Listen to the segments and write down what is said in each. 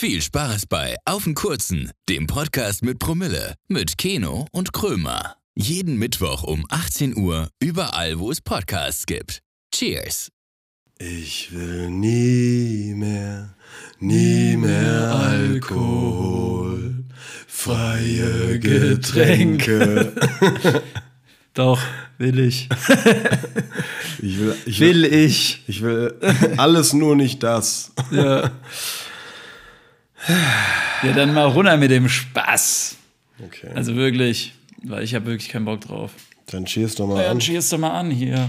Viel Spaß bei Auf den Kurzen, dem Podcast mit Promille, mit Keno und Krömer. Jeden Mittwoch um 18 Uhr, überall, wo es Podcasts gibt. Cheers! Ich will nie mehr, nie mehr Alkohol, freie Getränke. Doch, will ich. Ich will, ich Will ich. Ich will alles nur nicht das. Ja. ja, dann mal runter mit dem Spaß. Okay. Also wirklich, weil ich habe wirklich keinen Bock drauf. Dann cheers doch mal Ja, an. dann cheers doch mal an hier.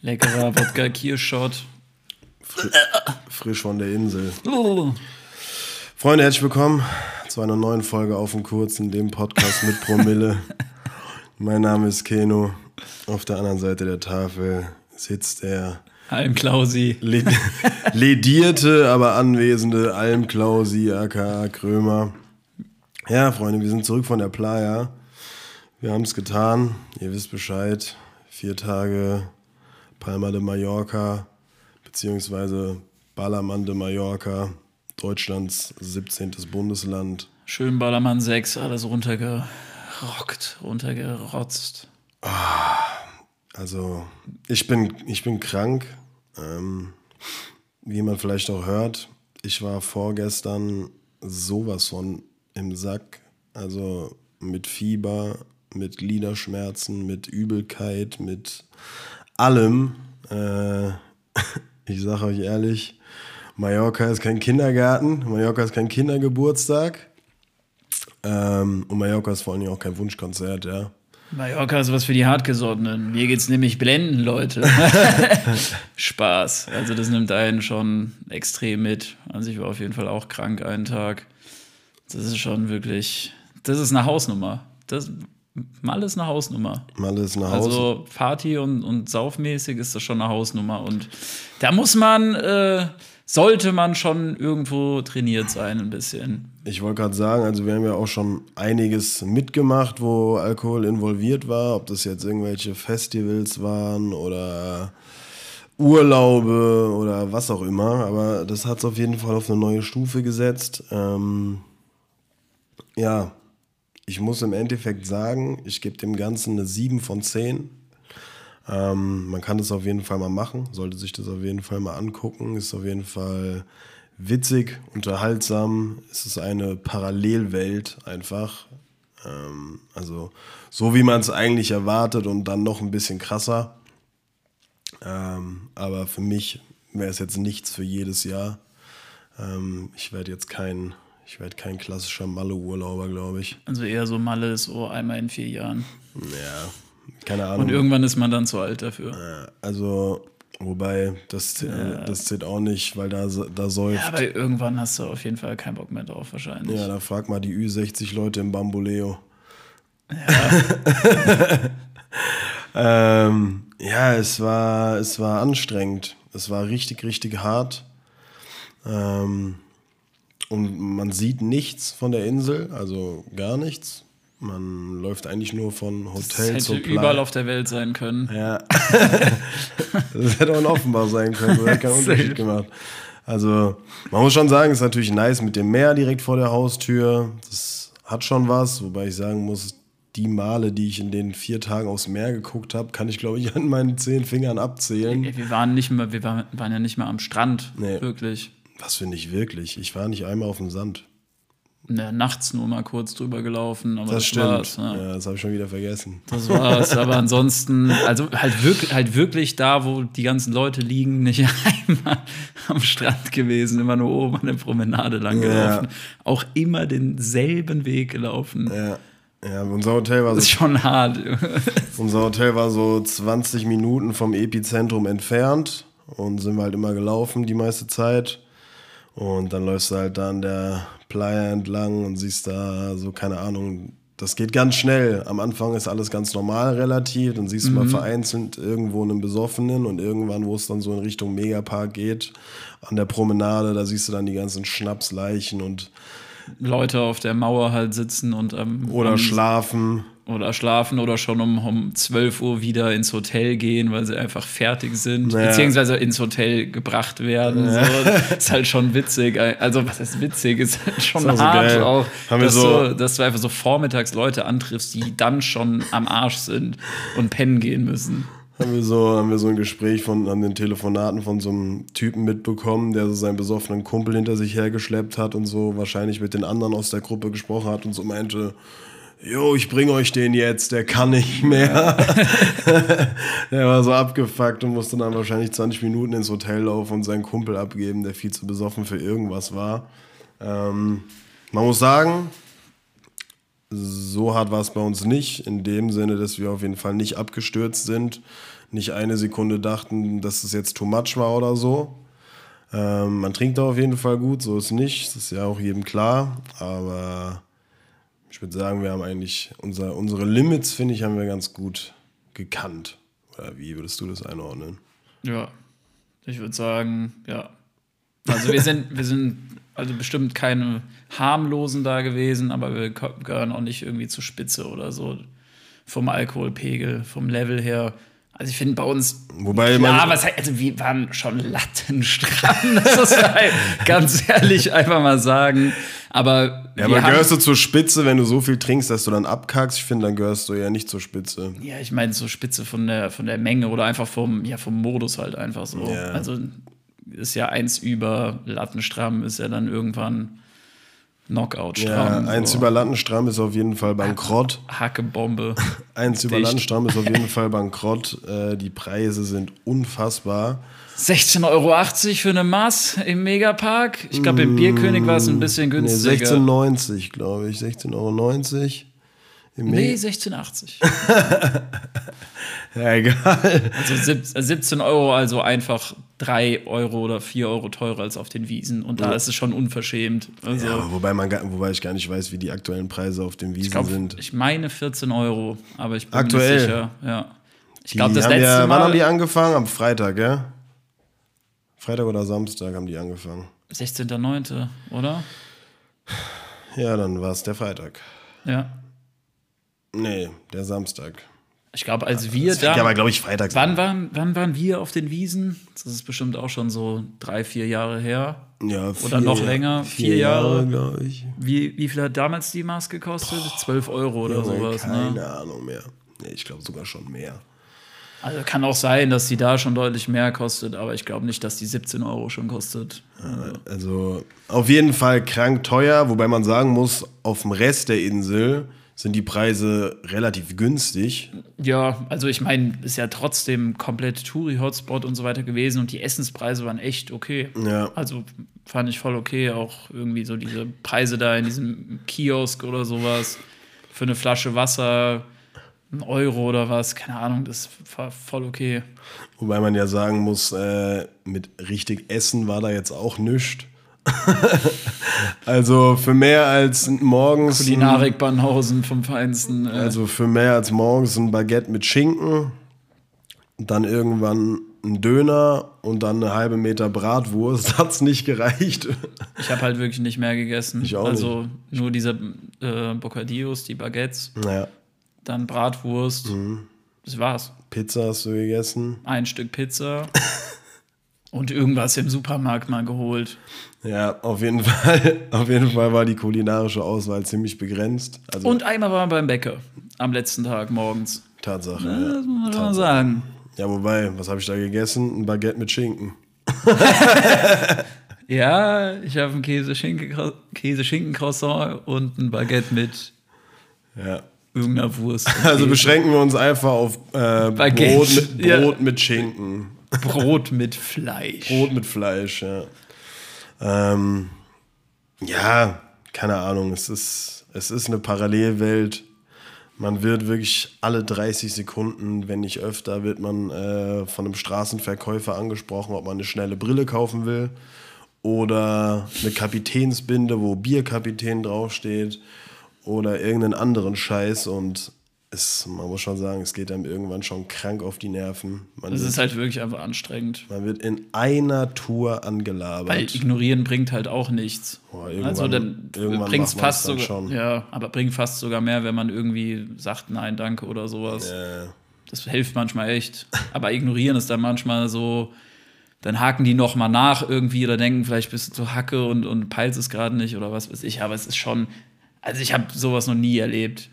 Leckerer Wodka Kirschshot. Frisch von der Insel. Oh. Freunde, herzlich willkommen zu einer neuen Folge auf dem Kurzen, dem Podcast mit Promille. mein Name ist Keno. Auf der anderen Seite der Tafel sitzt der Halm Klausi. le- ledierte, aber anwesende Almklausi, aka Krömer. Ja, Freunde, wir sind zurück von der Playa. Wir haben es getan. Ihr wisst Bescheid. Vier Tage Palma de Mallorca, beziehungsweise Ballermann de Mallorca, Deutschlands 17. Bundesland. Schön Ballermann 6, alles runtergerockt, runtergerotzt. Also, ich bin, ich bin krank. Ähm, wie man vielleicht auch hört, ich war vorgestern sowas von im Sack. Also mit Fieber, mit Gliederschmerzen, mit Übelkeit, mit allem. Äh, ich sage euch ehrlich, Mallorca ist kein Kindergarten, Mallorca ist kein Kindergeburtstag. Ähm, und Mallorca ist vor allem auch kein Wunschkonzert, ja. Mallorca ist was für die Hartgesottenen. Mir geht's nämlich blenden, Leute. Spaß. Also das nimmt einen schon extrem mit. Also ich war auf jeden Fall auch krank einen Tag. Das ist schon wirklich, das ist eine Hausnummer. Das, Mal ist eine Hausnummer. Mal ist nach Hause. Also Party und, und Saufmäßig ist das schon eine Hausnummer. Und da muss man, äh, sollte man schon irgendwo trainiert sein, ein bisschen. Ich wollte gerade sagen, also wir haben ja auch schon einiges mitgemacht, wo Alkohol involviert war, ob das jetzt irgendwelche Festivals waren oder Urlaube oder was auch immer. Aber das hat es auf jeden Fall auf eine neue Stufe gesetzt. Ähm, ja, ich muss im Endeffekt sagen, ich gebe dem Ganzen eine 7 von 10. Ähm, man kann das auf jeden Fall mal machen, sollte sich das auf jeden Fall mal angucken. Ist auf jeden Fall witzig, unterhaltsam. Es ist eine Parallelwelt einfach. Ähm, also so wie man es eigentlich erwartet und dann noch ein bisschen krasser. Ähm, aber für mich wäre es jetzt nichts für jedes Jahr. Ähm, ich werde jetzt kein, ich werde kein klassischer Malle-Urlauber, glaube ich. Also eher so Malle ist so einmal in vier Jahren. Ja, keine Ahnung. Und irgendwann ist man dann zu alt dafür. Ja, also, wobei, das, äh, das zählt auch nicht, weil da, da säuft. Ja, aber irgendwann hast du auf jeden Fall keinen Bock mehr drauf, wahrscheinlich. Ja, da frag mal die Ü60 Leute im Bamboleo. Ja. ähm, ja, es war, es war anstrengend. Es war richtig, richtig hart. Ähm, und man sieht nichts von der Insel, also gar nichts. Man läuft eigentlich nur von das Hotel hätte zu überall Playa. auf der Welt sein können. Ja. das hätte auch in Offenbach sein können. Das hat keinen Unterschied gemacht. Also, man muss schon sagen, es ist natürlich nice mit dem Meer direkt vor der Haustür. Das hat schon was, wobei ich sagen muss, die Male, die ich in den vier Tagen aufs Meer geguckt habe, kann ich, glaube ich, an meinen zehn Fingern abzählen. Wir waren nicht mehr, wir waren, waren ja nicht mehr am Strand, Nee. wirklich. Was finde ich wirklich? Ich war nicht einmal auf dem Sand. Ja, nachts nur mal kurz drüber gelaufen, aber Das, das, stimmt. war's. Ja. Ja, das habe ich schon wieder vergessen. Das war's. Aber ansonsten, also halt wirklich, halt wirklich da, wo die ganzen Leute liegen, nicht einmal am Strand gewesen, immer nur oben an der Promenade lang gelaufen. Auch immer denselben Weg gelaufen. Ja. Ja, unser Hotel war Das ist so, schon hart. unser Hotel war so 20 Minuten vom Epizentrum entfernt und sind wir halt immer gelaufen die meiste Zeit. Und dann läufst du halt da an der Playa entlang und siehst da so, keine Ahnung, das geht ganz schnell. Am Anfang ist alles ganz normal relativ, dann siehst du mal vereinzelt irgendwo einen Besoffenen und irgendwann, wo es dann so in Richtung Megapark geht, an der Promenade, da siehst du dann die ganzen Schnapsleichen und Leute auf der Mauer halt sitzen und ähm, Oder am- schlafen. oder schlafen oder schon um, um 12 Uhr wieder ins Hotel gehen, weil sie einfach fertig sind, Ja. beziehungsweise ins Hotel gebracht werden. So. Ist halt schon witzig. Also, was heißt witzig? Ist halt schon Ist so hart geil. auch, dass, so- du, dass du einfach so vormittags Leute antriffst, die dann schon am Arsch sind und pennen gehen müssen. Haben wir so, haben wir so ein Gespräch von an den Telefonaten von so einem Typen mitbekommen, der so seinen besoffenen Kumpel hinter sich hergeschleppt hat und so wahrscheinlich mit den anderen aus der Gruppe gesprochen hat und so meinte, Jo, ich bring euch den jetzt, der kann nicht mehr. der war so abgefuckt und musste dann wahrscheinlich 20 Minuten ins Hotel laufen und seinen Kumpel abgeben, der viel zu besoffen für irgendwas war. Ähm, man muss sagen, so hart war es bei uns nicht, in dem Sinne, dass wir auf jeden Fall nicht abgestürzt sind, nicht eine Sekunde dachten, dass es jetzt too much war oder so. Ähm, man trinkt da auf jeden Fall gut, so ist nicht, das ist ja auch jedem klar, aber ich würde sagen, wir haben eigentlich unser, unsere Limits, finde ich, haben wir ganz gut gekannt. Oder wie würdest du das einordnen? Ja, ich würde sagen, ja. Also wir sind, wir sind also bestimmt keine harmlosen da gewesen, aber wir gehören auch nicht irgendwie zur Spitze oder so vom Alkoholpegel, vom Level her. Also ich finde bei uns, Wobei klar, man- was heißt, also wir waren schon lattenstramm, das ist halt ganz ehrlich einfach mal sagen. Aber Ja, aber gehörst du zur Spitze, wenn du so viel trinkst, dass du dann abkackst? Ich finde, dann gehörst du ja nicht zur Spitze. Ja, ich meine so Spitze von der, von der Menge oder einfach vom, ja, vom Modus halt einfach so. Ja. Also ist ja eins über Lattenstramm, ist ja dann irgendwann Knockout Ja, stramm. eins so. überLattenstramm ist auf jeden Fall bankrott. Hackebombe. Eins über. Lattenstramm ist auf jeden Fall bankrott. Äh, die Preise sind unfassbar. 16,80 Euro für eine Maß im Megapark. Ich glaube, im Bierkönig war es ein bisschen Nee, günstiger. 16,90 glaube ich. 16,90 Euro. Im Nee, Me- 16,80. Ja, egal. Also sieb- 17 Euro, also einfach 3 Euro oder 4 Euro teurer als auf den Wiesen. Und da ist es schon unverschämt. Also, Ja, wobei, man, wobei ich gar nicht weiß, wie die aktuellen Preise auf den Wiesen ich, glaub, sind. ich meine 14 Euro, aber ich bin Aktuell? mir nicht sicher. Ja. Ich glaube, das letzte ja, Wann haben Mal. die angefangen? Am Freitag, gell? Freitag oder Samstag haben die angefangen. 16.09., oder? Ja, dann war es der Freitag. Ja. Nee, der Samstag. Ich glaube, als wir Das da. aber, glaube ich, Freitag wann, waren, wann waren wir auf den Wiesen? Das ist bestimmt auch schon so drei, vier Jahre her. Ja, Oder noch länger, vier Jahre. glaube ich. Wie, wie viel hat damals die Maß gekostet? 12 Euro oder Junge, sowas. Keine Ne? Ahnung mehr. Nee, ich glaube sogar schon mehr. Also kann auch sein, dass die da schon deutlich mehr kostet, aber ich glaube nicht, dass die 17 Euro schon kostet. Also auf jeden Fall krank teuer, wobei man sagen muss, auf dem Rest der Insel sind die Preise relativ günstig. Ja, also ich meine, ist ja trotzdem komplett Touri-Hotspot und so weiter gewesen und die Essenspreise waren echt okay. Ja. Also fand ich voll okay, auch irgendwie so diese Preise da in diesem Kiosk oder sowas für eine Flasche Wasser, ein Euro oder was, keine Ahnung, das war voll okay. Wobei man ja sagen muss, äh, mit richtig Essen war da jetzt auch nichts. also für mehr als morgens. Kulinarik Banhausen vom Feinsten. Äh, Also für mehr als morgens ein Baguette mit Schinken, dann irgendwann ein Döner und dann eine halbe Meter Bratwurst. Hat's nicht gereicht. ich habe halt wirklich nicht mehr gegessen. Ich auch also nur diese äh, Bocadillos, die Baguettes, Naja, dann Bratwurst. Mhm. Das war's. Pizza hast du gegessen. ein Stück Pizza und irgendwas im Supermarkt mal geholt. Ja, auf jeden Fall. Auf jeden Fall war die kulinarische Auswahl ziemlich begrenzt. Also Und einmal waren wir beim Bäcker am letzten Tag morgens. Tatsache. Das ja. muss man schon Tatsache. sagen. ja, wobei, was habe ich da gegessen? Ein Baguette mit Schinken. Ja, ich habe ein Käse-Schinken- Käse-Schinken-Croissant und ein Baguette mit Ja. irgendeiner Wurst. Also beschränken wir uns einfach auf äh. Brot, mit, Ja. Brot mit Schinken. Brot mit Fleisch. Brot mit Fleisch, ja. Ähm, ja, keine Ahnung. Es ist, es ist eine Parallelwelt. Man wird wirklich alle 30 Sekunden, wenn nicht öfter, wird man äh, von einem Straßenverkäufer angesprochen, ob man eine schnelle Brille kaufen will oder eine Kapitänsbinde, wo Bierkapitän draufsteht oder irgendeinen anderen Scheiß und es, man muss schon sagen, es geht einem irgendwann schon krank auf die Nerven. Man, Das wird, ist halt wirklich einfach anstrengend. man wird in einer Tour angelabert. Weil ignorieren bringt halt auch nichts. Boah, irgendwann- also dann bringt fast sogar. schon. Ja, aber bringt fast sogar mehr, wenn man irgendwie sagt Nein, danke oder sowas. äh, Das hilft manchmal echt. Aber ignorieren ist dann manchmal so, dann haken die noch mal nach irgendwie oder denken, vielleicht bist du zu Hacke und, und peilst es gerade nicht oder was weiß ich. Aber es ist schon, also ich habe sowas noch nie erlebt.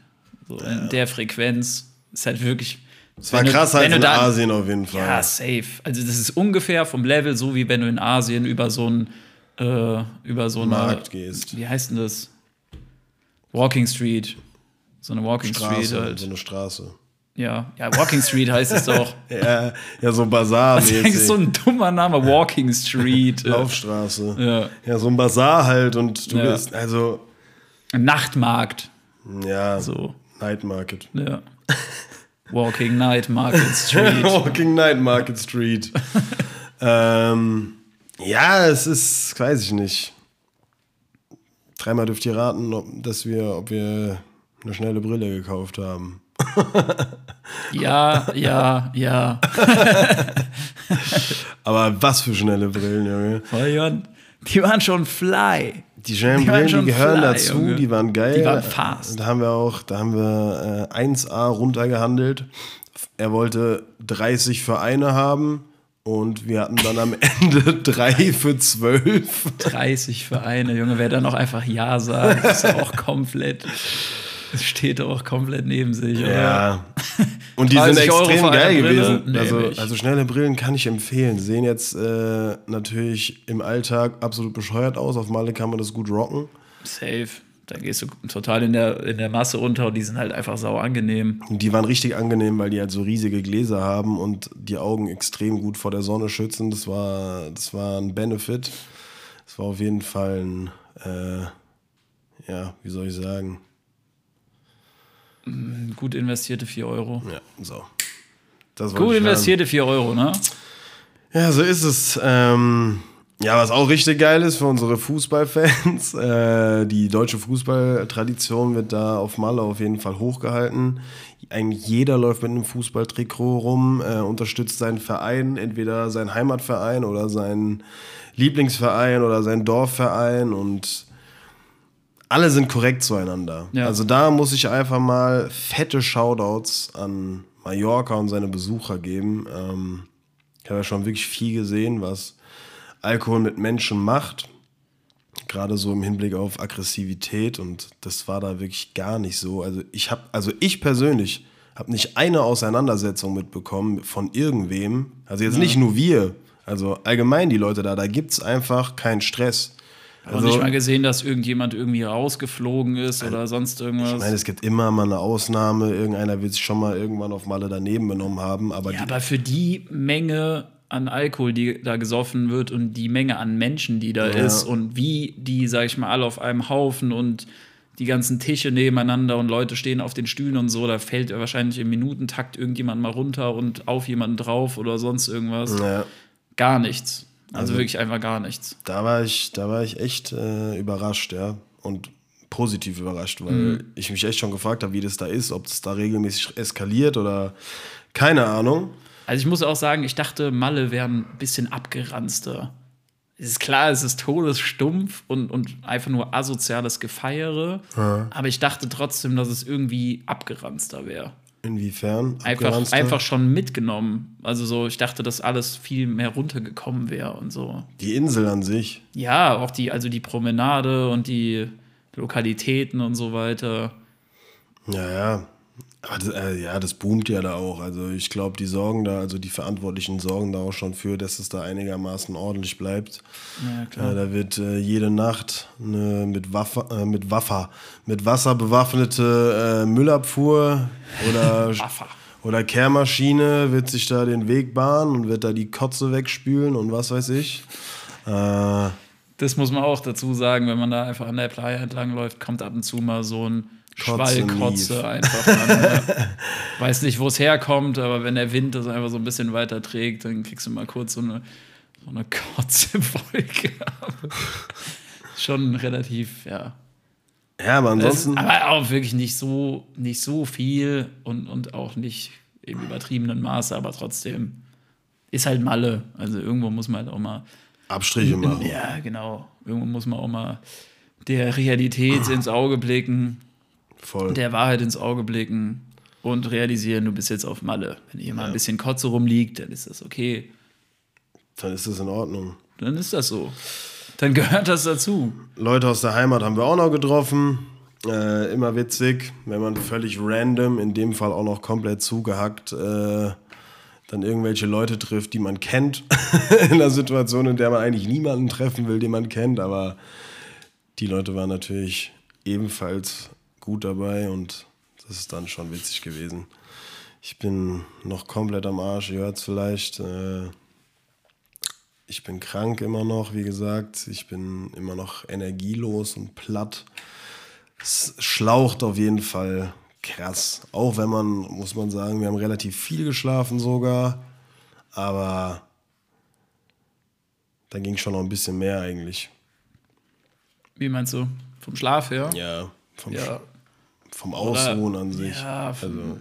So in der Frequenz ist halt wirklich. es war wenn du- krass wenn halt du in da- Asien auf jeden Fall. Ja, safe. Also das ist ungefähr vom Level so, wie wenn du in Asien über so ein äh, über so eine Markt gehst. Wie heißt denn das? Walking Street. So eine Walking Street Straße, halt. so eine Straße. Ja, ja, Walking Street heißt es doch. Ja, ja so Das ist so ein dummer Name, Walking Street. äh, Laufstraße. Ja. Ja, so ein Bazar halt und du Ja. bist, also, Nachtmarkt. ja, So, Night Market. ja. Walking Night Market Street. Walking Night Market Street. ähm, ja, es ist, weiß ich nicht. Dreimal dürft ihr raten, ob, dass wir, ob wir eine schnelle Brille gekauft haben. Ja, ja, ja. Aber was für schnelle Brillen, Junge. Die waren schon fly. Die schnellen Die die gehören fly, dazu, Junge. die waren geil. Die waren fast. Da haben wir auch, da haben wir äh, 1A runtergehandelt. Er wollte 30 für eine haben und wir hatten dann am Ende drei für 12. 30 für eine, Junge, wer dann auch einfach Ja sagt, ist ja auch komplett. Steht auch komplett neben sich. oder? Und die sind 30 Euro extrem geil gewesen. Nee, also, nicht. also schnelle Brillen kann ich empfehlen. Sehen jetzt äh, natürlich im Alltag absolut bescheuert aus. Auf Malle kann man das gut rocken. Safe. Da gehst du total in der, in der Masse unter und die sind halt einfach sau angenehm. Und die waren richtig angenehm, weil die halt so riesige Gläser haben und die Augen extrem gut vor der Sonne schützen. Das war, das war ein Benefit. Das war auf jeden Fall ein, äh, ja, wie soll ich sagen? Gut investierte 4 Euro. Ja, so. Das Gut investierte 4 Euro, ne? Ja, so ist es. Ähm, ja, was auch richtig geil ist für unsere Fußballfans, äh, die deutsche Fußballtradition wird da auf Malle auf jeden Fall hochgehalten. Eigentlich jeder läuft mit einem Fußballtrikot rum, äh, unterstützt seinen Verein, entweder seinen Heimatverein oder seinen Lieblingsverein oder seinen Dorfverein und alle sind korrekt zueinander. Ja. Also da muss ich einfach mal fette Shoutouts an Mallorca und seine Besucher geben. Ähm, ich habe ja schon wirklich viel gesehen, was Alkohol mit Menschen macht. Gerade so im Hinblick auf Aggressivität und das war da wirklich gar nicht so. Also ich habe, also ich persönlich habe nicht eine Auseinandersetzung mitbekommen von irgendwem. Also jetzt nicht nur wir, also allgemein die Leute da, da gibt es einfach keinen Stress. Also, nicht mal gesehen, dass irgendjemand irgendwie rausgeflogen ist oder sonst irgendwas. ich meine, es gibt immer mal eine Ausnahme. Irgendeiner wird sich schon mal irgendwann auf Malle daneben benommen haben. Aber ja, aber für die Menge an Alkohol, die da gesoffen wird und die Menge an Menschen, die da Ja. ist und wie die, sag ich mal, alle auf einem Haufen und die ganzen Tische nebeneinander und Leute stehen auf den Stühlen und so, da fällt wahrscheinlich im Minutentakt irgendjemand mal runter und auf jemanden drauf oder sonst irgendwas. ja, Gar nichts. Also, wirklich einfach gar nichts. da war ich, da war ich echt äh, überrascht, ja. Und positiv überrascht, weil Mhm. ich mich echt schon gefragt habe, wie das da ist, ob es da regelmäßig eskaliert oder keine Ahnung. Also ich muss auch sagen, ich dachte, Malle wäre ein bisschen abgeranzter. Es ist klar, es ist todesstumpf und, und einfach nur asoziales Gefeiere. Aber ich dachte trotzdem, dass es irgendwie abgeranzter wäre. Inwiefern? Einfach, einfach schon mitgenommen. Also so, ich dachte, dass alles viel mehr runtergekommen wäre und so. Die Insel an sich. Ja, auch die, also die Promenade und die Lokalitäten und so weiter. Ja, ja. Aber das, äh, ja, das boomt ja da auch. Also ich glaube, die sorgen da, also die Verantwortlichen sorgen da auch schon für, dass es da einigermaßen ordentlich bleibt. Ja, klar. Äh, da wird äh, jede Nacht eine mit, Waffe, äh, mit, Waffer, mit Wasser bewaffnete äh, Müllabfuhr oder, oder Kehrmaschine wird sich da den Weg bahnen und wird da die Kotze wegspülen und was weiß ich. Äh, Das muss man auch dazu sagen, wenn man da einfach an der Playa entlang läuft, kommt ab und zu mal so ein Schwallkotze einfach an. ne? Weiß nicht, wo es herkommt, aber wenn der Wind das einfach so ein bisschen weiter trägt, dann kriegst du mal kurz so eine, so eine Kotze-Folge. Schon relativ, ja, Ja, aber ansonsten. Das, aber auch wirklich nicht so, nicht so viel und, und auch nicht im übertriebenen Maße, aber trotzdem ist halt Malle. Also irgendwo muss man halt auch mal. Abstriche machen. Ja, genau. Irgendwo muss man auch mal der Realität ins Auge blicken, Voll. der Wahrheit ins Auge blicken und realisieren, du bist jetzt auf Malle. Wenn hier mal ein bisschen Kotze rumliegt, dann ist das okay. Dann ist das in Ordnung. Dann ist das so. Dann gehört das dazu. Leute aus der Heimat haben wir auch noch getroffen. Äh, immer witzig, wenn man völlig random, in dem Fall auch noch komplett zugehackt, äh, dann irgendwelche Leute trifft, die man kennt. in einer Situation, in der man eigentlich niemanden treffen will, den man kennt. Aber die Leute waren natürlich ebenfalls gut dabei und das ist dann schon witzig gewesen. Ich bin noch komplett am Arsch, ihr hört es vielleicht. Äh, ich bin krank immer noch, wie gesagt. Ich bin immer noch energielos und platt. Es schlaucht auf jeden Fall krass. Auch wenn man, muss man sagen, wir haben relativ viel geschlafen sogar. Aber da ging schon noch ein bisschen mehr eigentlich. Wie meinst du? Vom Schlaf her? Ja, vom, Ja. Vom Ausruhen an sich. Ja, von, also,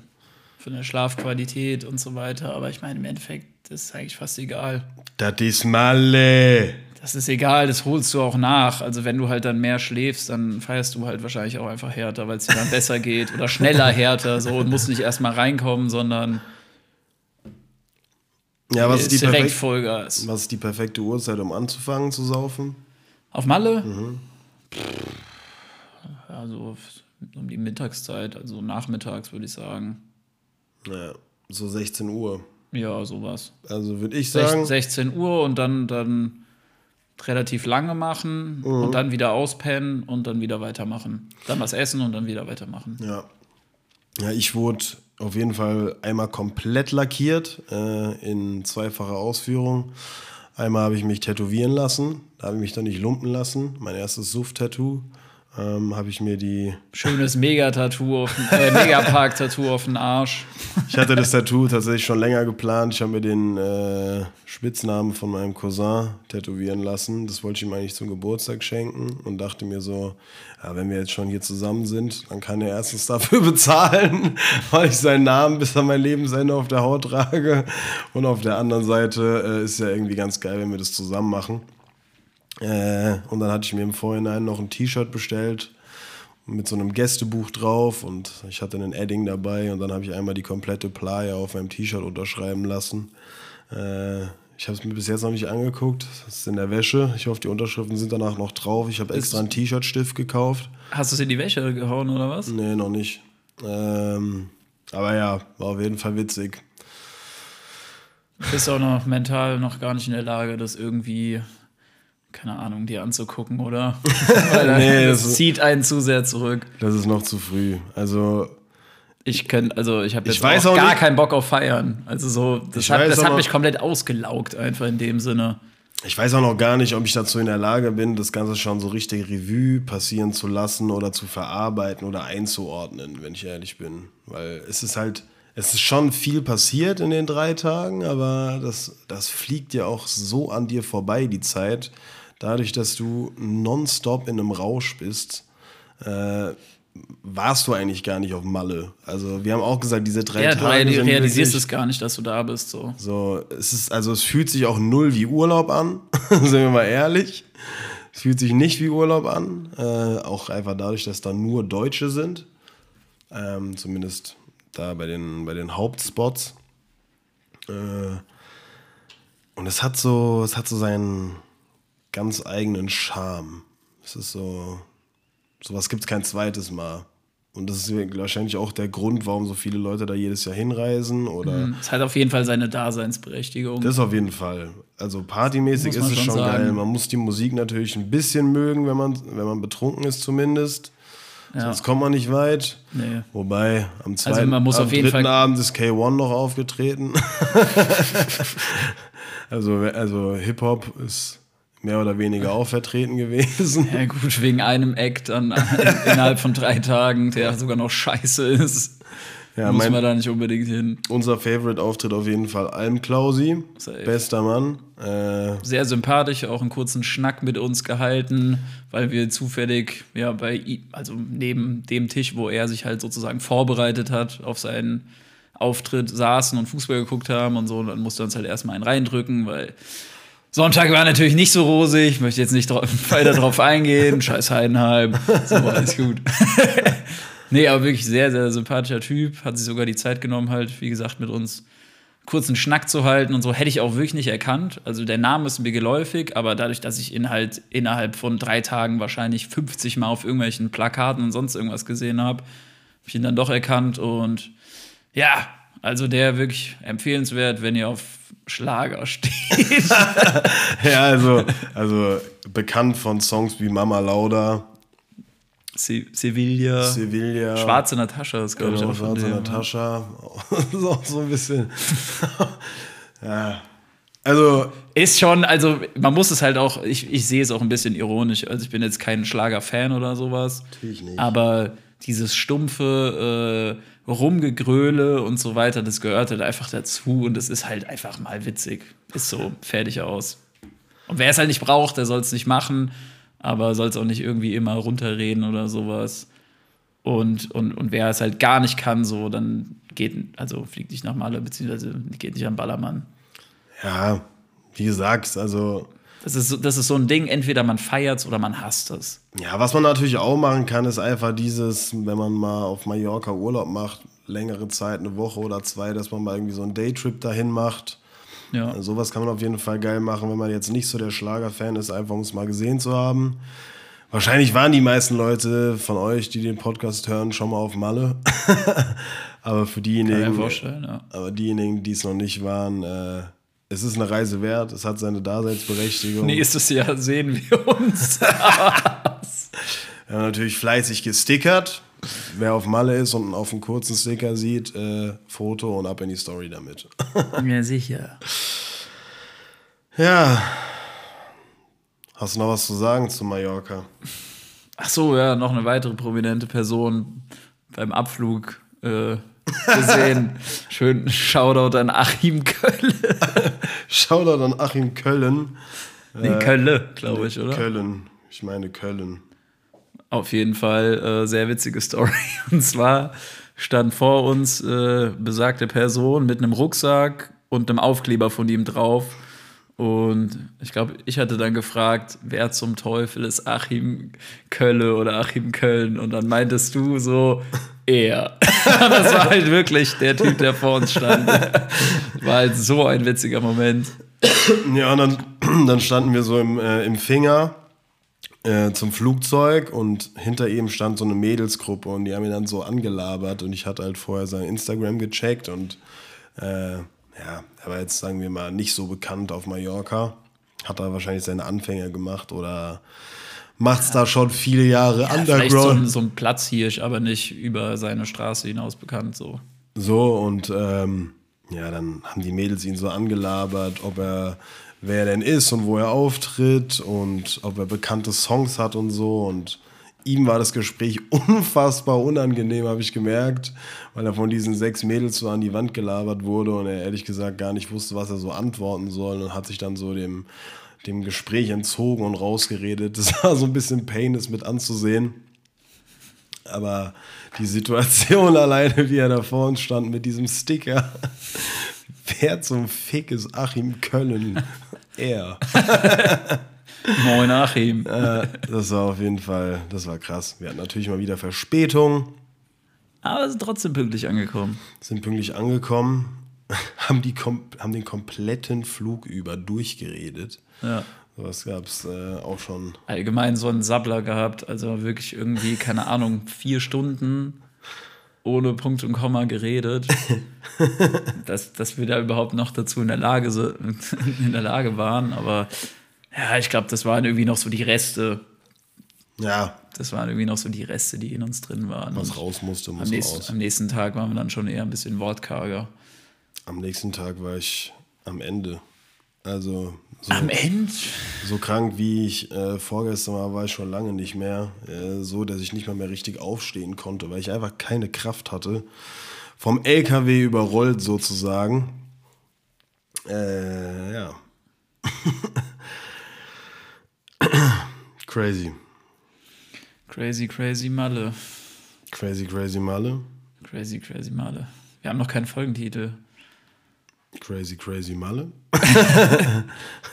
von der Schlafqualität und so weiter. Aber ich meine, im Endeffekt ist es eigentlich fast egal. das ist Malle. Das ist egal, das holst du auch nach. Also wenn du halt dann mehr schläfst, dann feierst du halt wahrscheinlich auch einfach härter, weil es dir dann besser geht oder schneller härter so und musst nicht erstmal reinkommen, sondern Ja, was ist, die direkt Vollgas. was ist die perfekte Uhrzeit, um anzufangen zu saufen? Auf Malle? Mhm. Ja, so um die Mittagszeit, also nachmittags würde ich sagen. Ja, so 16 Uhr. Ja, sowas. Also würde ich sagen, 16 Uhr und dann, dann relativ lange machen und dann wieder auspennen und dann wieder weitermachen. Dann was essen und dann wieder weitermachen. ja. Ja, ich wurde auf jeden Fall einmal komplett lackiert äh, in zweifacher Ausführung. Einmal habe ich mich tätowieren lassen, da habe ich mich dann nicht lumpen lassen. Mein erstes Suff-Tattoo. Ähm, habe ich mir die Schönes Mega-Tattoo, auf äh, Megapark-Tattoo auf den Arsch. Ich hatte das Tattoo tatsächlich schon länger geplant. Ich habe mir den äh, Spitznamen von meinem Cousin tätowieren lassen. Das wollte ich ihm eigentlich zum Geburtstag schenken und dachte mir so, ja, wenn wir jetzt schon hier zusammen sind, dann kann er erstens dafür bezahlen, weil ich seinen Namen bis an mein Lebensende auf der Haut trage. Und auf der anderen Seite äh, ist ja irgendwie ganz geil, wenn wir das zusammen machen. Äh, und dann hatte ich mir im Vorhinein noch ein T-Shirt bestellt mit so einem Gästebuch drauf und ich hatte einen Edding dabei und dann habe ich einmal die komplette Playa auf meinem T-Shirt unterschreiben lassen. Äh, ich habe es mir bis jetzt noch nicht angeguckt. Das ist in der Wäsche. Ich hoffe, die Unterschriften sind danach noch drauf. Ich habe extra einen T-Shirt-Stift gekauft. Hast du es in die Wäsche gehauen oder was? Nee, noch nicht. Ähm, aber ja, war auf jeden Fall witzig. Bist auch noch mental noch gar nicht in der Lage, das irgendwie, keine Ahnung, dir anzugucken, oder? Nee, das, das- zieht einen zu sehr zurück. Das ist noch zu früh. Also, Ich könnte, also ich habe Ich jetzt weiß auch auch gar nicht- keinen Bock auf Feiern. Also so, das Ich hat, das hat mich komplett ausgelaugt, einfach in dem Sinne. Ich weiß auch noch gar nicht, ob ich dazu in der Lage bin, das Ganze schon so richtig Revue passieren zu lassen oder zu verarbeiten oder einzuordnen, wenn ich ehrlich bin. Weil es ist halt, es ist schon viel passiert in den drei Tagen, aber das, das fliegt ja auch so an dir vorbei, die Zeit. Dadurch, dass du nonstop in einem Rausch bist, äh, warst du eigentlich gar nicht auf Malle. Also wir haben auch gesagt, diese drei Ja, du Tage sind realisierst wirklich- es gar nicht, dass du da bist. So. so, es ist, also es fühlt sich auch null wie Urlaub an, sind wir mal ehrlich. Es fühlt sich nicht wie Urlaub an, äh, auch einfach dadurch, dass da nur Deutsche sind. Ähm, zumindest da bei den, bei den Hauptspots. Äh, und es hat so, es hat so seinen ganz eigenen Charme. Es ist so, sowas gibt es kein zweites Mal. Und das ist wahrscheinlich auch der Grund, warum so viele Leute da jedes Jahr hinreisen oder Es hat auf jeden Fall seine Daseinsberechtigung. das auf jeden Fall. Also partymäßig ist es schon schon geil. Man muss die Musik natürlich ein bisschen mögen, wenn man, wenn man betrunken ist zumindest. ja. Sonst kommt man nicht weit. Nee. Wobei am zweiten man muss am dritten Fall- Abend ist K1 noch aufgetreten. also also Hip-Hop ist mehr oder weniger auch vertreten gewesen. Ja, gut, wegen einem Act dann innerhalb von drei Tagen, der sogar noch scheiße ist. Ja, Muss mein- man da nicht unbedingt hin. Unser Favorite-Auftritt auf jeden Fall Alm Klausi. Safe. Bester Mann. Äh, Sehr sympathisch, auch einen kurzen Schnack mit uns gehalten, weil wir zufällig, ja, bei ihm, also neben dem Tisch, wo er sich halt sozusagen vorbereitet hat auf seinen Auftritt, saßen und Fußball geguckt haben und so. Und dann musste er uns halt erstmal einen reindrücken, weil Sonntag war natürlich nicht so rosig. Möchte jetzt nicht weiter drauf eingehen. Scheiß Heidenheim. So, alles gut. nee, aber wirklich sehr, sehr sympathischer Typ. Hat sich sogar die Zeit genommen, halt, wie gesagt, mit uns kurzen Schnack zu halten und so, hätte ich auch wirklich nicht erkannt. Also der Name ist mir geläufig, aber dadurch, dass ich ihn halt innerhalb von drei Tagen wahrscheinlich 50 Mal auf irgendwelchen Plakaten und sonst irgendwas gesehen habe, habe ich ihn dann doch erkannt und ja, also der wirklich empfehlenswert, wenn ihr auf Schlager steht. ja, also, also bekannt von Songs wie Mama Lauda, Se Sevilla. Sevilla. Schwarze Natascha ist, glaube ich, Genau, auch von Schwarze dem, ne? Natascha. Ist auch so ein bisschen. ja. Also, Ist schon, also man muss es halt auch, ich, ich sehe es auch ein bisschen ironisch. Also ich bin jetzt kein Schlager-Fan oder sowas. Natürlich nicht. Aber dieses stumpfe äh, Rumgegröle und so weiter, das gehört halt einfach dazu und es ist halt einfach mal witzig. Ist so, fertig aus. Und wer es halt nicht braucht, der soll es nicht machen, aber soll es auch nicht irgendwie immer runterreden oder sowas. Und, und, und wer es halt gar nicht kann, so, dann geht, also fliegt nicht nach Malle, beziehungsweise geht nicht am Ballermann. ja, wie gesagt, also. Das ist, so- das ist so ein Ding, entweder man feiert es oder man hasst es. Ja, was man natürlich auch machen kann, ist einfach dieses, wenn man mal auf Mallorca Urlaub macht, längere Zeit, eine Woche oder zwei, dass man mal irgendwie so einen Daytrip dahin macht. Ja. Sowas kann man auf jeden Fall geil machen, wenn man jetzt nicht so der Schlagerfan ist, einfach um es mal gesehen zu haben. Wahrscheinlich waren die meisten Leute von euch, die den Podcast hören, schon mal auf Malle. aber für diejenigen, ja. aber diejenigen, die es noch nicht waren, äh, es ist eine Reise wert, es hat seine Daseinsberechtigung. Nächstes Jahr sehen wir uns. Wir haben natürlich fleißig gestickert. Wer auf Malle ist und auf einen kurzen Sticker sieht, äh, Foto und ab in die Story damit. ja, sicher. Ja. Hast du noch was zu sagen zu Mallorca? Ach so, ja, noch eine weitere prominente Person beim Abflug äh, gesehen. Schön Shoutout an Achim Kölle. Shoutout an Achim Köln. Nee, Kölle, glaube ich, oder? Köln. Ich meine Köln. Auf jeden Fall äh, sehr witzige Story. Und zwar stand vor uns äh, besagte Person mit einem Rucksack und einem Aufkleber von ihm drauf. Und ich glaube, ich hatte dann gefragt, wer zum Teufel ist Achim Kölle oder Achim Köln? Und dann meintest du so, er. Das war halt wirklich der Typ, der vor uns stand. War halt so ein witziger Moment. Ja, und dann, dann standen wir so im, äh, im Finger äh, zum Flugzeug und hinter ihm stand so eine Mädelsgruppe und die haben ihn dann so angelabert und ich hatte halt vorher sein Instagram gecheckt und äh, ja, er war jetzt, sagen wir mal, nicht so bekannt auf Mallorca. Hat er wahrscheinlich seine Anfänge gemacht oder macht es da schon viele Jahre Ja, vielleicht so ein, Underground. so ein Platzhirsch, aber nicht über seine Straße hinaus bekannt. So. So, und ähm, ja, dann haben die Mädels ihn so angelabert, ob er, wer er denn ist und wo er auftritt und ob er bekannte Songs hat und so. Und ihm war das Gespräch unfassbar unangenehm, habe ich gemerkt, weil er von diesen sechs Mädels so an die Wand gelabert wurde und er ehrlich gesagt gar nicht wusste, was er so antworten soll und hat sich dann so dem, dem Gespräch entzogen und rausgeredet. Das war so ein bisschen Pain, das mit anzusehen. Aber die Situation alleine, wie er da vor uns stand mit diesem Sticker. Wer zum Fick ist Achim Köln? Er. Moin Achim. Äh, das war auf jeden Fall, das war krass. Wir hatten natürlich mal wieder Verspätung, Aber sind trotzdem pünktlich angekommen. sind pünktlich angekommen, haben, die, haben den kompletten Flug über durchgeredet. Ja. Sowas gab es äh, auch schon. Allgemein so einen Sabbler gehabt. Also wirklich irgendwie, keine Ahnung, vier Stunden ohne Punkt und Komma geredet. dass, dass wir da überhaupt noch dazu in der Lage, so- in der Lage waren. Aber ja, ich glaube, das waren irgendwie noch so die Reste. Ja, Das waren irgendwie noch so die Reste, die in uns drin waren. was raus musste, am, muss nächsten, raus. am nächsten Tag waren wir dann schon eher ein bisschen wortkarger. Am nächsten Tag war ich am Ende. Also so, Am Ende? so krank wie ich äh, vorgestern war, war ich schon lange nicht mehr. Äh, so, dass ich nicht mal mehr richtig aufstehen konnte, weil ich einfach keine Kraft hatte. vom LKW überrollt sozusagen. Äh, ja. crazy. Crazy, crazy Malle. Crazy, crazy Malle. Crazy, crazy Malle. Wir haben noch keinen Folgentitel. Crazy, crazy Malle.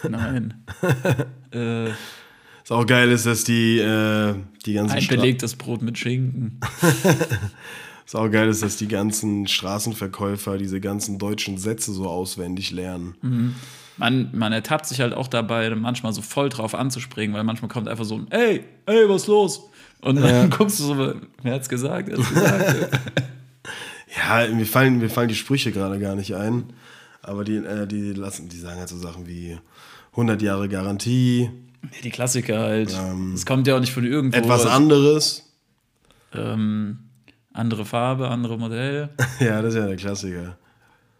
Nein. äh, Ist auch geil ist, dass die, äh, die ganzen ein Stra- belegtes Brot mit Schinken. ist auch geil ist, dass die ganzen Straßenverkäufer diese ganzen deutschen Sätze so auswendig lernen. Man, man ertappt sich halt auch dabei, manchmal so voll drauf anzuspringen, weil manchmal kommt einfach so ein Ey, ey, was ist los? Und dann guckst du so, wer hat's gesagt? Wer hat's gesagt? Ja, mir fallen, mir fallen die Sprüche gerade gar nicht ein. Aber die, äh, die lassen, die sagen halt so Sachen wie 100 Jahre Garantie, Die Klassiker halt. Es kommt ja auch nicht von irgendwo. etwas anderes. ähm, andere Farbe, andere Modell. Ja, das ist ja der Klassiker.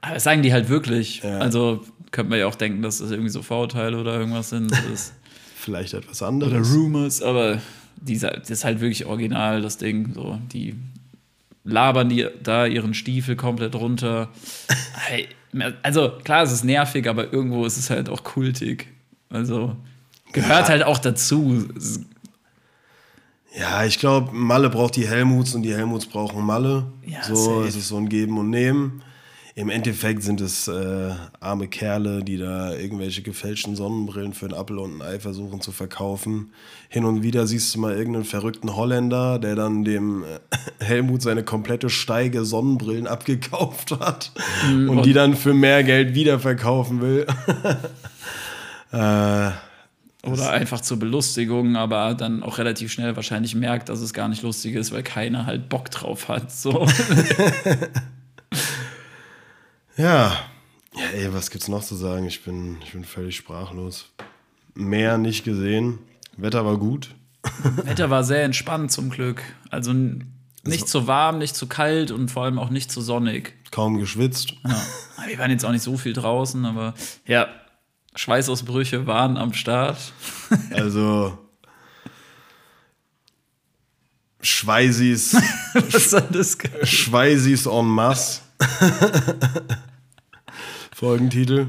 Aber das sagen die halt wirklich. Ja. Also könnte man ja auch denken, dass das irgendwie so Vorurteile oder irgendwas sind. Vielleicht etwas oder anderes. Rumors, aber dieser, das ist halt wirklich original, das Ding. So, die labern die da ihren Stiefel komplett runter. Also klar, es ist nervig, aber irgendwo ist es halt auch kultig. Also gehört Ja. halt auch dazu. Ja, ich glaube, Malle braucht die Helmuts und die Helmuts brauchen Malle. Ja, so safe. es ist so ein Geben und Nehmen. Im Endeffekt sind es äh, arme Kerle, die da irgendwelche gefälschten Sonnenbrillen für ein Apfel und ein Ei versuchen zu verkaufen. Hin und wieder siehst du mal irgendeinen verrückten Holländer, der dann dem äh, Helmut seine komplette Steige Sonnenbrillen abgekauft hat und, die dann für mehr Geld wiederverkaufen will. äh, Oder einfach zur Belustigung, aber dann auch relativ schnell wahrscheinlich merkt, dass es gar nicht lustig ist, weil keiner halt Bock drauf hat. So. Ja. Ja, ey, was gibt's noch zu sagen? Ich bin, ich bin völlig sprachlos. Meer nicht gesehen. Wetter war gut. Wetter war sehr entspannt zum Glück. Also nicht zu warm, nicht zu kalt und vor allem auch nicht zu sonnig. Kaum geschwitzt. Ja. Wir waren jetzt auch nicht so viel draußen, aber ja, Schweißausbrüche waren am Start. Also. Schweißis, Was soll das? Schweißis en masse. Folgentitel.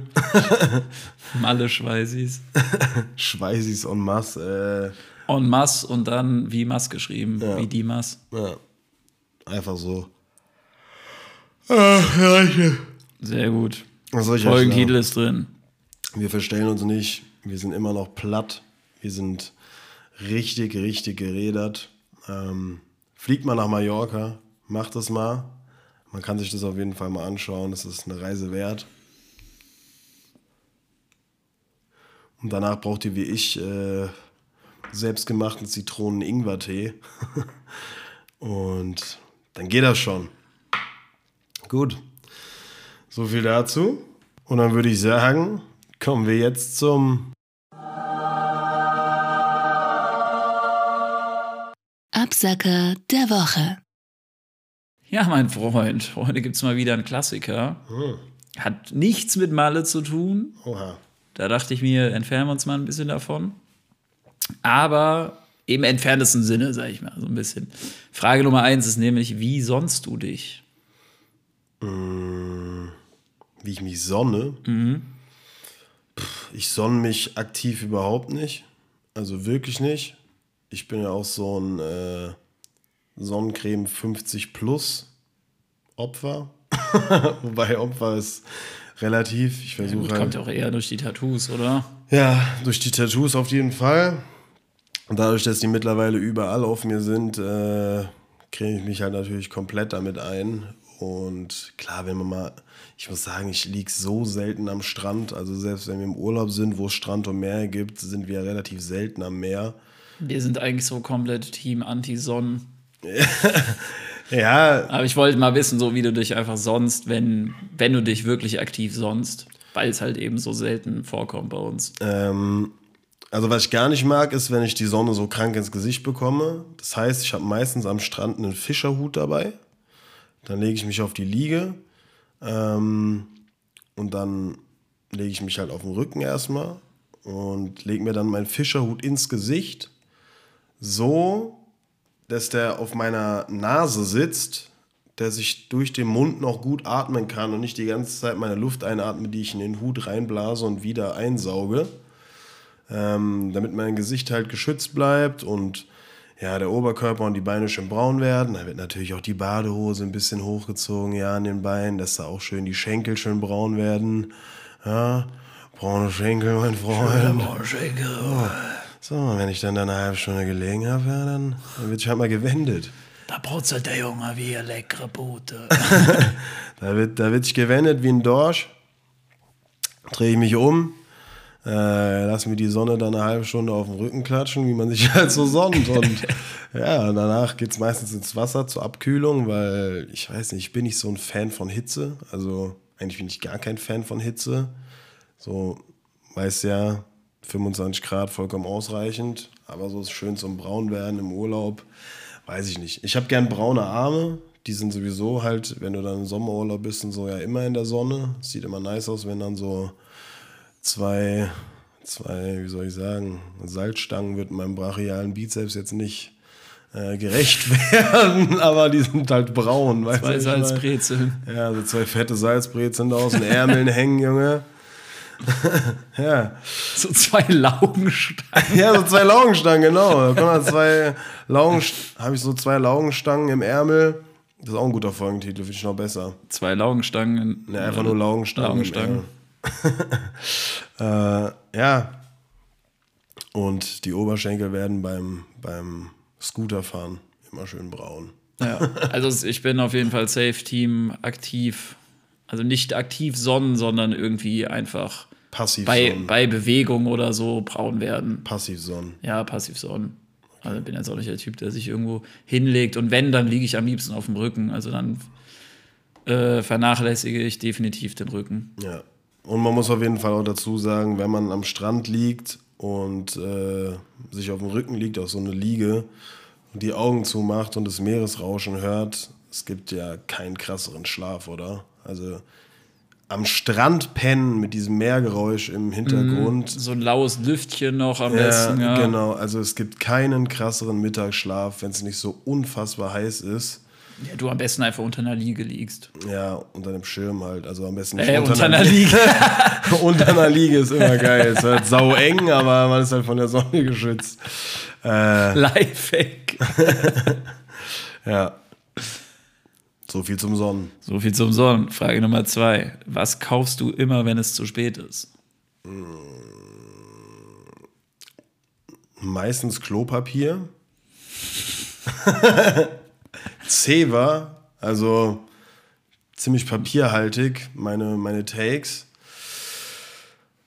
Malle Schweißis. Schweißis en masse. En masse und dann wie Mass geschrieben, wie die Mass. Äh, ja. Einfach so. Ah, reiche. Sehr gut. Folgentitel ist drin. Wir verstellen uns nicht. Wir sind immer noch platt. Wir sind richtig, richtig gerädert. Ähm, fliegt mal nach Mallorca. Macht es mal. Man kann sich das auf jeden Fall mal anschauen. Das ist eine Reise wert. Und danach braucht ihr wie ich äh, selbstgemachten Zitronen-Ingwer-Tee. Und dann geht das schon. Gut. So viel dazu. Und dann würde ich sagen, kommen wir jetzt zum Absacker der Woche. Ja, mein Freund, heute gibt es mal wieder einen Klassiker. Hm. Hat nichts mit Malle zu tun. Oha. Da dachte ich mir, entfernen wir uns mal ein bisschen davon. Aber im entferntesten Sinne, sag ich mal, so ein bisschen. Frage Nummer eins ist nämlich, wie sonst du dich? Wie ich mich sonne. Pff, ich sonne mich aktiv überhaupt nicht. Also wirklich nicht. Ich bin ja auch so ein äh, Sonnencreme 50 plus Opfer. Wobei Opfer ist relativ. Ich versuche Gut, halt. kommt ja auch eher durch die Tattoos, oder? Ja, durch die Tattoos auf jeden Fall. Und dadurch, dass die mittlerweile überall auf mir sind, äh, creme ich mich halt natürlich komplett damit ein. Und klar, wenn man mal, ich muss sagen, ich liege so selten am Strand. Also selbst wenn wir im Urlaub sind, wo es Strand und Meer gibt, sind wir relativ selten am Meer. Wir sind eigentlich so komplett Team Anti-Sonnen. Ja, Aber ich wollte mal wissen, so wie du dich einfach sonst, wenn, wenn du dich wirklich aktiv sonst, weil es halt eben so selten vorkommt bei uns. Ähm, also was ich gar nicht mag, ist, wenn ich die Sonne so krank ins Gesicht bekomme. Das heißt, ich habe meistens am Strand einen Fischerhut dabei. Dann lege ich mich auf die Liege ähm, und dann lege ich mich halt auf den Rücken erstmal und lege mir dann meinen Fischerhut ins Gesicht, so, dass der auf meiner Nase sitzt, dass ich durch den Mund noch gut atmen kann und nicht die ganze Zeit meine Luft einatme, die ich in den Hut reinblase und wieder einsauge. Ähm, damit mein Gesicht halt geschützt bleibt und ja, der Oberkörper und die Beine schön braun werden. Da wird natürlich auch die Badehose ein bisschen hochgezogen, ja, an den Beinen, dass da auch schön die Schenkel schön braun werden. Ja, braune Schenkel, mein Freund. Schenkel. So, wenn ich dann da eine halbe Stunde gelegen habe, ja, dann, dann wird ich halt mal gewendet. Da brutzelt der Junge wie eine leckere Boote. Da wird, da wird sich gewendet wie ein Dorsch. Drehe ich mich um, äh, lass mir die Sonne dann eine halbe Stunde auf den Rücken klatschen, wie man sich halt so sonnt. Und ja, danach geht es meistens ins Wasser zur Abkühlung, weil ich weiß nicht, ich bin nicht so ein Fan von Hitze. Also eigentlich bin ich gar kein Fan von Hitze. So, weiß ja, 25 Grad vollkommen ausreichend, aber so schön zum Braun werden im Urlaub, weiß ich nicht. Ich habe gern braune Arme, die sind sowieso halt, wenn du dann im Sommerurlaub bist und so, ja immer in der Sonne. Sieht immer nice aus, wenn dann so zwei, zwei, wie soll ich sagen, Salzstangen wird meinem brachialen Bizeps jetzt nicht äh, gerecht werden, aber die sind halt braun. Zwei? Salzbrezeln. Ja, so zwei fette Salzbrezeln da aus den Ärmeln hängen, Junge. ja. So zwei Laugenstangen. ja, so zwei Laugenstangen, genau. Da halt zwei Laugen, habe ich so zwei Laugenstangen im Ärmel. Das ist auch ein guter Folgentitel, finde ich noch besser. Zwei Laugenstangen. Ne, einfach nur Laugenstangen. Laugenstangen. Äh, ja. Und die Oberschenkel werden beim, beim Scooterfahren immer schön braun. Ja, also ich bin auf jeden Fall Safe-Team aktiv. Also nicht aktiv sonnen, sondern irgendwie einfach Passiv bei, sonnen. bei Bewegung oder so braun werden. Passiv sonnen. Ja, passiv sonnen. Also bin jetzt auch nicht der Typ, der sich irgendwo hinlegt. Und wenn, dann liege ich am liebsten auf dem Rücken. Also dann äh, vernachlässige ich definitiv den Rücken. Ja. Und man muss auf jeden Fall auch dazu sagen, wenn man am Strand liegt und äh, sich auf dem Rücken liegt, auf so eine Liege und die Augen zumacht und das Meeresrauschen hört, es gibt ja keinen krasseren Schlaf, oder? Also am Strand pennen mit diesem Meergeräusch im Hintergrund. So ein laues Lüftchen noch am Ja, besten. Ja, genau. Also es gibt keinen krasseren Mittagsschlaf, wenn es nicht so unfassbar heiß ist. Ja, du am besten einfach unter einer Liege liegst. Ja, unter einem Schirm halt. Also am besten nicht Äh, unter einer Liege. unter einer Liege ist immer geil. Es ist halt sau eng, aber man ist halt von der Sonne geschützt. Äh, Lifehack. ja. So viel zum Sonnen. So viel zum Sonnen. Frage Nummer zwei. Was kaufst du immer, wenn es zu spät ist? Meistens Klopapier. Zewa, also ziemlich papierhaltig, meine, meine Takes.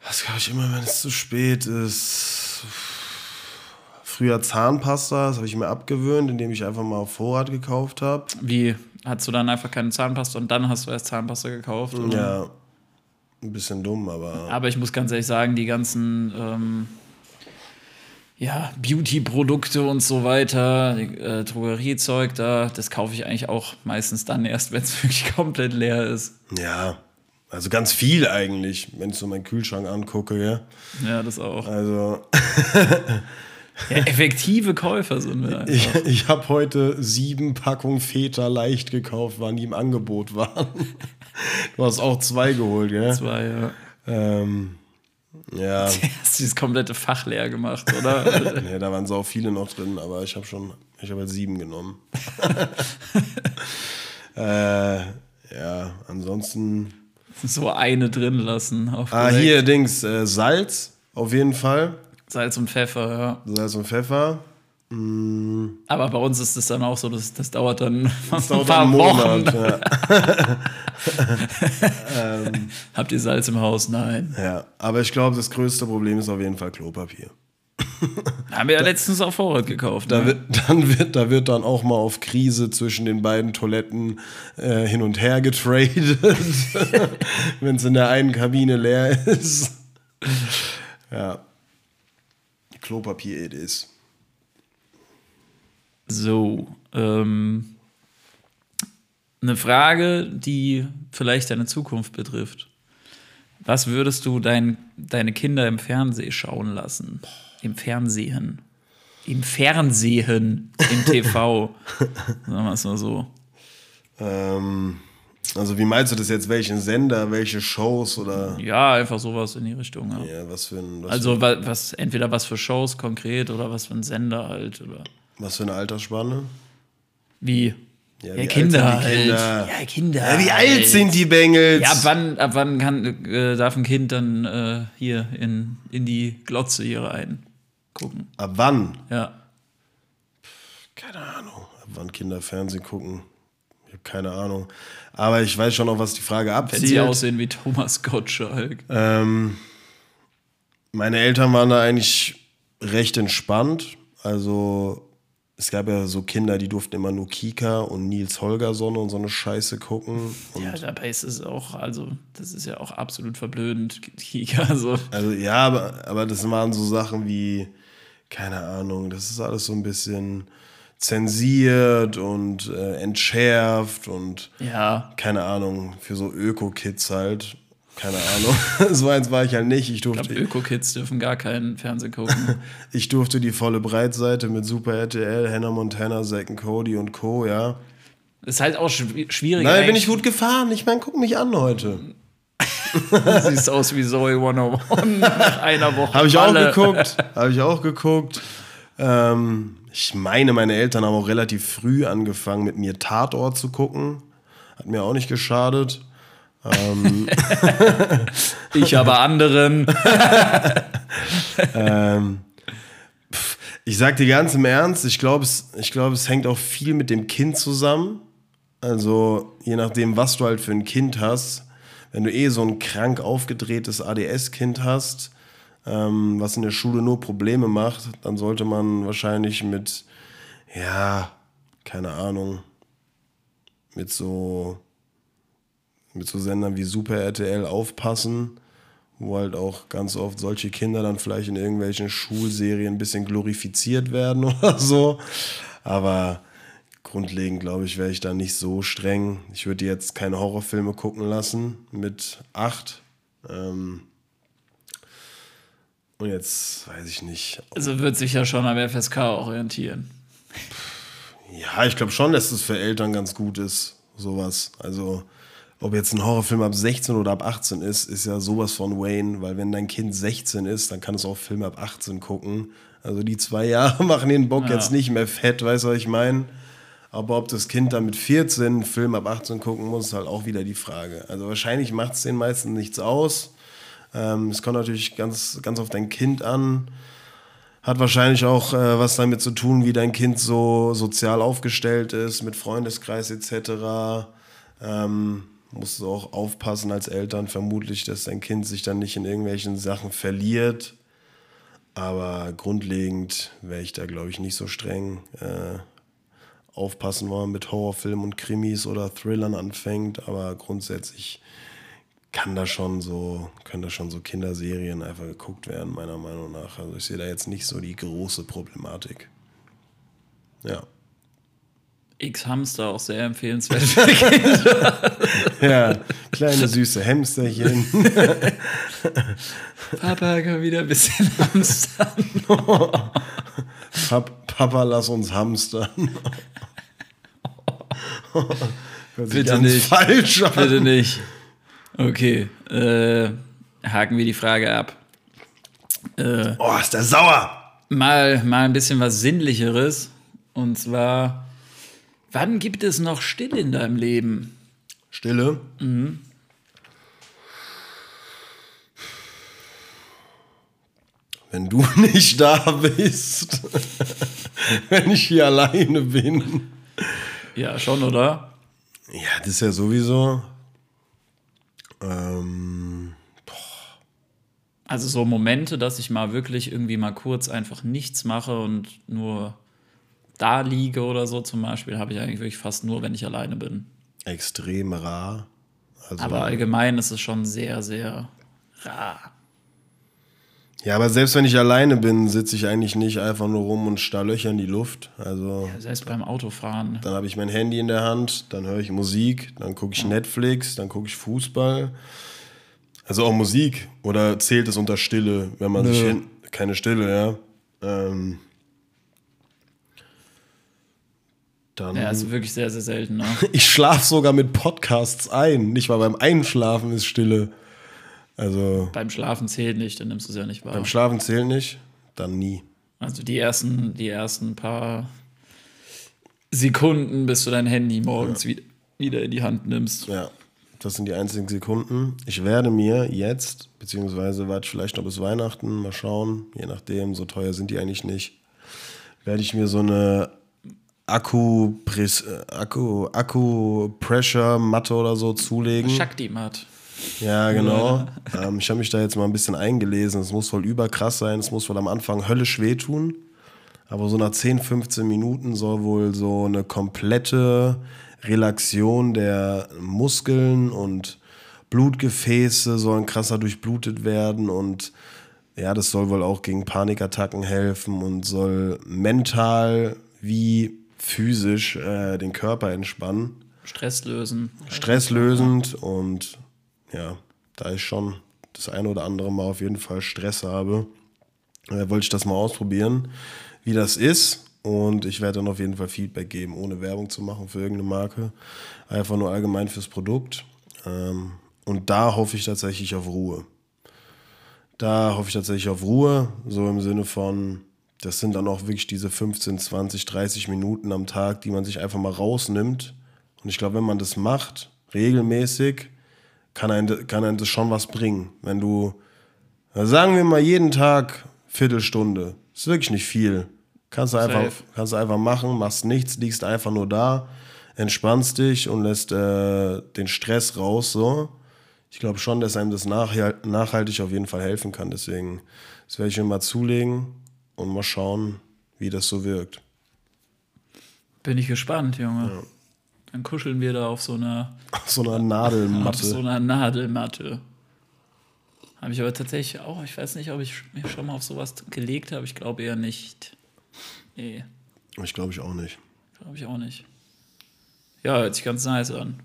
Was kaufe ich immer, wenn es zu spät ist? Früher Zahnpasta, das habe ich mir abgewöhnt, indem ich einfach mal auf Vorrat gekauft habe. Wie? Hast du dann einfach keine Zahnpasta und dann hast du erst Zahnpasta gekauft? oder? Ja, ein bisschen dumm, aber Aber ich muss ganz ehrlich sagen, die ganzen ähm, ja, Beauty-Produkte und so weiter, äh, Drogeriezeug da, das kaufe ich eigentlich auch meistens dann erst, wenn es wirklich komplett leer ist. ja, also ganz viel eigentlich, wenn ich so meinen Kühlschrank angucke, ja. Ja, das auch. Also Ja, effektive Käufer sind wir einfach. ich, ich habe heute sieben Packungen Feta leicht gekauft, weil die im Angebot waren. Du hast auch zwei geholt, gell? War ja. Ähm, ja, Hast dieses komplette Fach leer gemacht, oder? nee, da waren so viele noch drin, aber ich habe schon, ich habe halt sieben genommen. äh, ja, ansonsten. so eine drin lassen. Auf Ah, hier Dings, äh, Salz auf jeden Fall. Salz und Pfeffer, ja. Salz und Pfeffer. Aber bei uns ist es dann auch so, dass das dauert dann Das ein dauert paar einen Wochen. Monat. Ja. Habt ihr Salz im Haus? Nein. ja, aber ich glaube, das größte Problem ist auf jeden Fall Klopapier. Haben wir ja letztens auf Vorrat gekauft. Da Ne? wird, dann wird, da wird dann auch mal auf Krise zwischen den beiden Toiletten äh, hin und her getradet, wenn es in der einen Kabine leer ist. Ja. Klopapier it is. So, ähm, eine Frage, die vielleicht deine Zukunft betrifft. Was würdest du dein, deine Kinder im Fernsehen schauen lassen? Im Fernsehen. Im Fernsehen, im TV. Sagen wir es mal so. Ähm, also wie meinst du das jetzt? Welchen Sender, welche Shows oder Ja, einfach sowas in die Richtung. Ja. ja, was für ein was, Also wa- was, entweder was für Shows konkret oder was für ein Sender halt. Oder was für eine Altersspanne? wie? Ja, Ja, wie Kinder halt. Kinder? Ja, Kinder. Ja, wie halt. alt sind die Bengels? Ja, ab wann, ab wann kann, äh, darf ein Kind dann äh, hier in, in die Glotze hier rein gucken? Ab wann? Ja. Keine Ahnung. Ab wann Kinder Fernsehen gucken? Keine Ahnung. Aber ich weiß schon noch, was die Frage Wenn sie abzielt. aussehen wie Thomas Gottschalk. Ähm, meine Eltern waren da eigentlich recht entspannt. Also es gab ja so Kinder, die durften immer nur Kika und Nils Holgersson und so eine Scheiße gucken. Ja, dabei ist es auch, also, das ist ja auch absolut verblödend, Kika. So. Also ja, aber, aber das waren so Sachen wie, keine Ahnung, das ist alles so ein bisschen zensiert und äh, entschärft und Ja, keine Ahnung, für so Öko-Kids halt. Keine Ahnung. so eins war ich halt nicht. Ich ich glaube, durfte, Öko-Kids dürfen gar keinen Fernsehen gucken. ich durfte die volle Breitseite mit Super RTL, Hannah Montana, Zack Cody und Co., ja. ist halt auch schwi- schwierig. Nein, bin ich gut gefahren. Ich meine, guck mich an heute. Siehst aus wie Zoe 101 nach einer Woche. Habe ich auch geguckt. Habe ich auch geguckt. Ähm, ich meine, meine Eltern haben auch relativ früh angefangen, mit mir Tatort zu gucken. Hat mir auch nicht geschadet. Ich aber anderen. Ähm, ich sag dir ganz im Ernst, ich glaube, es, ich glaub, es hängt auch viel mit dem Kind zusammen. Also, je nachdem, was du halt für ein Kind hast. Wenn du eh so ein krank aufgedrehtes ADS-Kind hast, ähm, was in der Schule nur Probleme macht, dann sollte man wahrscheinlich mit, ja, keine Ahnung, mit so, mit so Sendern wie Super RTL aufpassen wo halt auch ganz oft solche Kinder dann vielleicht in irgendwelchen Schulserien ein bisschen glorifiziert werden oder so. Aber grundlegend, glaube ich, wäre ich da nicht so streng. Ich würde jetzt keine Horrorfilme gucken lassen mit acht. Ähm und jetzt weiß ich nicht. Also wird sich ja schon am FSK orientieren. Ja, ich glaube schon, dass das für Eltern ganz gut ist, sowas. Also, ob jetzt ein Horrorfilm ab 16 oder ab 18 ist, ist ja sowas von Wayne, weil wenn dein Kind 16 ist, dann kann es auch Filme ab 18 gucken. Also die zwei Jahre machen den Bock Ja. jetzt nicht mehr fett, weißt du, was ich meine? Aber ob das Kind dann mit 14 einen Film ab 18 gucken muss, ist halt auch wieder die Frage. Also wahrscheinlich macht es den meisten nichts aus. Ähm, es kommt natürlich ganz, ganz auf dein Kind an. Hat wahrscheinlich auch äh, was damit zu tun, wie dein Kind so sozial aufgestellt ist, mit Freundeskreis etc. Ähm, musst du auch aufpassen als Eltern vermutlich, dass dein Kind sich dann nicht in irgendwelchen Sachen verliert. Aber grundlegend wäre ich da, glaube ich, nicht so streng. Äh, aufpassen, wenn man mit Horrorfilmen und Krimis oder Thrillern anfängt. Aber grundsätzlich kann da schon so, können da schon so Kinderserien einfach geguckt werden, meiner Meinung nach. Also ich sehe da jetzt nicht so die große Problematik. Ja. X-Hamster auch sehr empfehlenswert für Kinder. Ja, kleine süße Hamsterchen. Papa kann wieder ein bisschen hamstern. Pap Papa, lass uns hamstern. Bitte nicht. Bitte nicht. Okay, äh, haken wir die Frage ab. Äh, Oh, ist der sauer. mal, mal ein bisschen was Sinnlicheres. Und zwar, wann gibt es noch Stille in deinem Leben? Stille. Wenn du nicht da bist, wenn ich hier alleine bin. Ja, schon, oder? Ja, das ist ja sowieso. Ähm, Also so Momente, dass ich mal wirklich irgendwie mal kurz einfach nichts mache und nur da liege oder so zum Beispiel, habe ich eigentlich wirklich fast nur, wenn ich alleine bin. extrem rar. Also, Aber allgemein ist es schon sehr, sehr rar. Ja, aber selbst wenn ich alleine bin, sitze ich eigentlich nicht einfach nur rum und starr Löcher in die Luft. Also Selbst beim Autofahren. dann habe ich mein Handy in der Hand, dann höre ich Musik, dann gucke ich Netflix, dann gucke ich Fußball. Also auch Musik. Oder zählt es unter Stille, wenn man sich Nö. hin. Keine Stille, ja. Ähm, Dann Ja, ist wirklich sehr, sehr selten. Ne? ich schlafe sogar mit Podcasts ein. Nicht mal beim Einschlafen ist Stille. Also Beim Schlafen zählt nicht, dann nimmst du es ja nicht wahr. beim Schlafen zählt nicht, dann nie. Also die ersten, die ersten paar Sekunden, bis du dein Handy morgens wieder, wieder in die Hand nimmst. Ja, das sind die einzigen Sekunden. Ich werde mir jetzt, beziehungsweise warte ich vielleicht noch bis Weihnachten, mal schauen, je nachdem, so teuer sind die eigentlich nicht, werde ich mir so eine Akku, Akku, Akku Pressure Matte oder so zulegen. Shakti-Mat. Ja, genau. ähm, ich habe mich da jetzt mal ein bisschen eingelesen. Es muss wohl überkrass sein. Es muss wohl am Anfang höllisch wehtun. Aber so nach 10, 15 Minuten soll wohl so eine komplette Relaxion der Muskeln und Blutgefäße sollen krasser durchblutet werden und ja, das soll wohl auch gegen Panikattacken helfen und soll mental wie physisch äh, den Körper entspannen Stress lösen. stresslösend und ja, da ich schon das eine oder andere Mal auf jeden Fall Stress habe, äh, wollte ich das mal ausprobieren, wie das ist. Und ich werde dann auf jeden Fall Feedback geben, ohne Werbung zu machen für irgendeine Marke. Einfach nur allgemein fürs Produkt. Ähm, und da hoffe ich tatsächlich auf Ruhe. Da hoffe ich tatsächlich auf Ruhe, so im Sinne von, das sind dann auch wirklich diese 15, 20, 30 Minuten am Tag, die man sich einfach mal rausnimmt. Und ich glaube, wenn man das macht, regelmäßig, kann einem, kann einem das schon was bringen. Wenn du, sagen wir mal, jeden Tag Viertelstunde, ist wirklich nicht viel. Kannst du einfach, Safe. kannst du einfach machen, machst nichts, liegst einfach nur da, entspannst dich und lässt äh, den Stress raus. So. Ich glaube schon, dass einem das nachhal- nachhaltig auf jeden Fall helfen kann. Deswegen, das werde ich mir mal zulegen und mal schauen, wie das so wirkt. Bin ich gespannt, Junge. Dann kuscheln wir da auf so einer, Auf so einer auf Nadelmatte. so einer Nadelmatte. Habe ich aber tatsächlich auch, ich weiß nicht, ob ich mich schon mal auf sowas gelegt habe. Ich glaube eher nicht. Nee, Ich glaube ich auch nicht. glaube ich auch nicht. Ja, hört sich ganz nice an.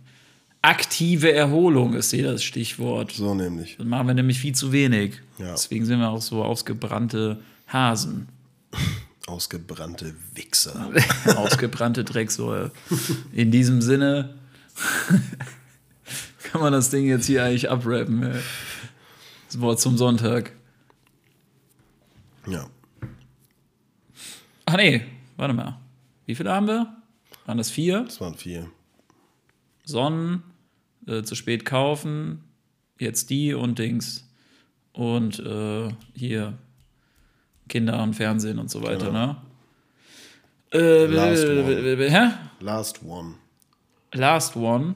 Aktive Erholung ist hier das Stichwort. So nämlich. Das machen wir nämlich viel zu wenig. Ja. Deswegen sind wir auch so ausgebrannte Hasen. Ausgebrannte Wichser. Ausgebrannte Drecksäule. In diesem Sinne kann man das Ding jetzt hier eigentlich abrappen. ey. Das Wort zum Sonntag. Ja. Ach nee, warte mal. Wie viele haben wir? Waren das vier? Das waren vier. Sonnen, äh, zu spät kaufen, jetzt die und Dings. Und äh, hier Kinder und Fernsehen und so weiter, ne? Äh, Last one. hä? Last one. Last one.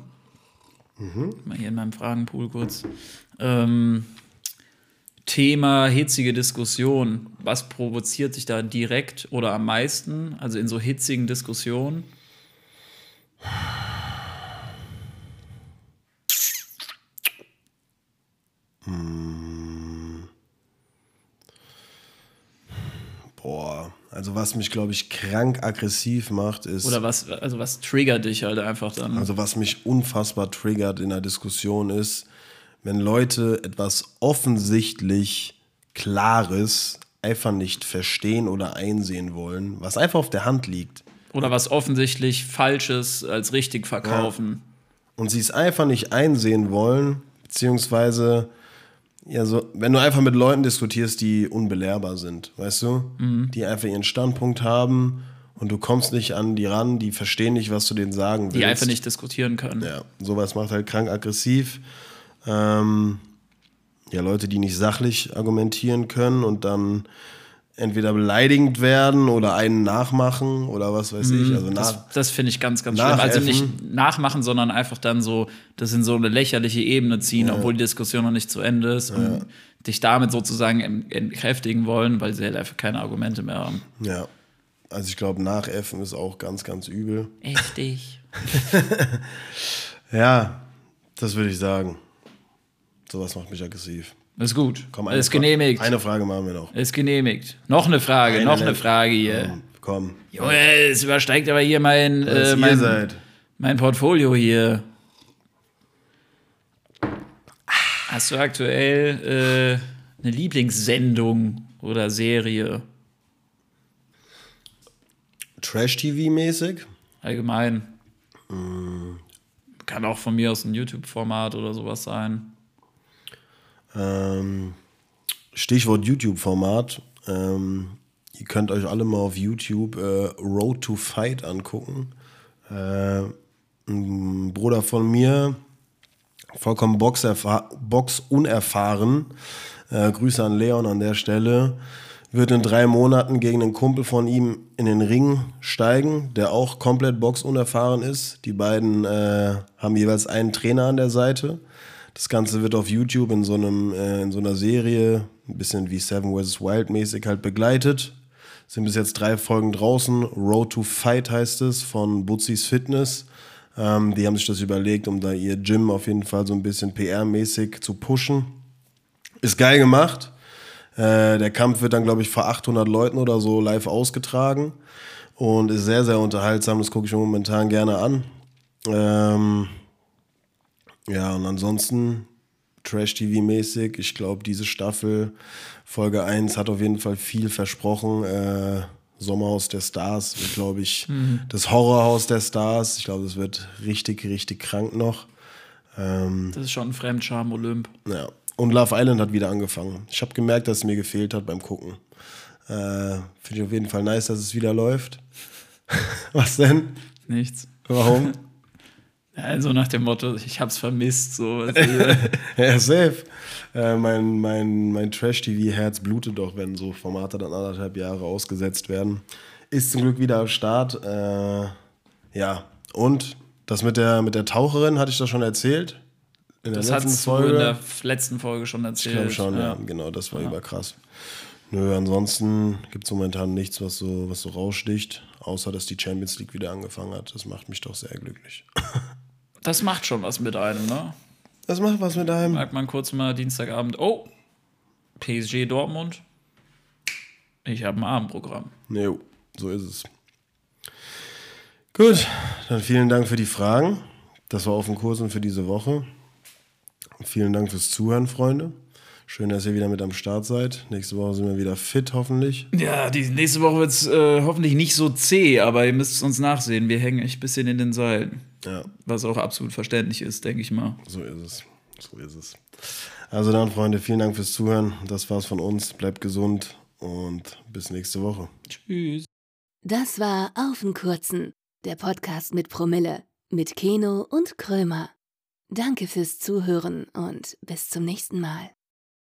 Mal hier in meinem Fragenpool kurz. Ähm, Thema hitzige Diskussion. Was provoziert sich da direkt oder am meisten? Also in so hitzigen Diskussionen? Boah. Also was mich, glaube ich, krank aggressiv macht, ist. Oder was, also was triggert dich halt einfach dann? Also was mich unfassbar triggert in der Diskussion ist, wenn Leute etwas offensichtlich Klares einfach nicht verstehen oder einsehen wollen, was einfach auf der Hand liegt. Oder was offensichtlich Falsches als richtig verkaufen. und sie es einfach nicht einsehen wollen, beziehungsweise, ja, so, wenn du einfach mit Leuten diskutierst, die unbelehrbar sind, weißt du, die einfach ihren Standpunkt haben und du kommst nicht an die ran, die verstehen nicht, was du denen sagen willst. Die einfach nicht diskutieren können. Ja, sowas macht halt krank aggressiv. Ähm, ja, Leute, die nicht sachlich argumentieren können und dann entweder beleidigend werden oder einen nachmachen oder was weiß ich. Also nach, Das, das finde ich ganz, ganz schlimm. Also nicht nachmachen, sondern einfach dann so, das in so eine lächerliche Ebene ziehen, obwohl die Diskussion noch nicht zu Ende ist und dich damit sozusagen en- entkräftigen wollen, weil sie halt einfach keine Argumente mehr haben. ja. Also ich glaube, nachäffen ist auch ganz, ganz übel. Richtig. Ja, das würde ich sagen. Sowas macht mich aggressiv. Ist gut. Komm, ist Fra- genehmigt. Eine Frage machen wir noch. ist genehmigt. Noch eine Frage, Eine noch eine. Frage hier. Komm, komm. Junge, es übersteigt aber hier mein, äh, mein, seid. mein Portfolio hier. Hast du aktuell äh, eine Lieblingssendung oder Serie? Trash-TV-mäßig? allgemein. Kann auch von mir aus ein YouTube-Format oder sowas sein. Ähm, Stichwort YouTube-Format. Ähm, ihr könnt euch alle mal auf YouTube äh, Road to Fight angucken. Äh, ein Bruder von mir, vollkommen boxunerfahren, äh, Grüße an Leon an der Stelle, wird in drei Monaten gegen einen Kumpel von ihm in den Ring steigen, der auch komplett boxunerfahren ist. Die beiden äh, haben jeweils einen Trainer an der Seite. Das Ganze wird auf YouTube in so, einem, äh, in so einer Serie, ein bisschen wie Seven vs. Wild mäßig halt begleitet. Sind bis jetzt drei Folgen draußen. Road to Fight heißt es von Butzis Fitness. Ähm, die haben sich das überlegt, um da ihr Gym auf jeden Fall so ein bisschen PR-mäßig zu pushen. Ist geil gemacht. Äh, der Kampf wird dann, glaube ich, vor 800 Leuten oder so live ausgetragen und ist sehr, sehr unterhaltsam. Das gucke ich mir momentan gerne an. Ähm, ja, und ansonsten Trash-TV-mäßig. Ich glaube, diese Staffel, Folge 1, hat auf jeden Fall viel versprochen. Äh, Sommerhaus der Stars glaube ich, das Horrorhaus der Stars. Ich glaube, das wird richtig, richtig krank noch. Ähm, Das ist schon ein Fremdscham Olymp. ja. Und Love Island hat wieder angefangen. Ich habe gemerkt, dass es mir gefehlt hat beim Gucken. Äh, Finde ich auf jeden Fall nice, dass es wieder läuft. Was denn? Nichts. Warum? Also nach dem Motto, ich hab's vermisst. So. ja, safe. Äh, mein mein, mein Trash-TV-Herz blutet doch, wenn so Formate dann anderthalb Jahre ausgesetzt werden. Ist zum Glück wieder am Start. Äh, ja, und das mit der, mit der Taucherin, hatte ich das schon erzählt? In der Das letzten du in der letzten Folge schon Ich erzählt. glaube schon, ja. genau, das war überkrass. Nö, ansonsten gibt es momentan nichts, was so, was so raussticht, außer dass die Champions League wieder angefangen hat. Das macht mich doch sehr glücklich. Das macht schon was mit einem, ne? Das macht was mit einem. Merkt man kurz mal Dienstagabend, oh, PSG Dortmund. Ich habe ein Abendprogramm. Jo, so ist es. Gut, dann vielen Dank für die Fragen. Das war auf dem Kurs und für diese Woche. Vielen Dank fürs Zuhören, Freunde. Schön, dass ihr wieder mit am Start seid. Nächste Woche sind wir wieder fit, hoffentlich. Ja, die nächste Woche wird es äh, hoffentlich nicht so zäh, aber ihr müsst es uns nachsehen. Wir hängen echt ein bisschen in den Seilen. Ja, Was auch absolut verständlich ist, denke ich mal. so ist es. So ist es. Also dann, Freunde, vielen Dank fürs Zuhören. Das war's von uns. Bleibt gesund und bis nächste Woche. Tschüss. Das war Auf den Kurzen, der Podcast mit Promille, mit Keno und Krömer. Danke fürs Zuhören und bis zum nächsten Mal.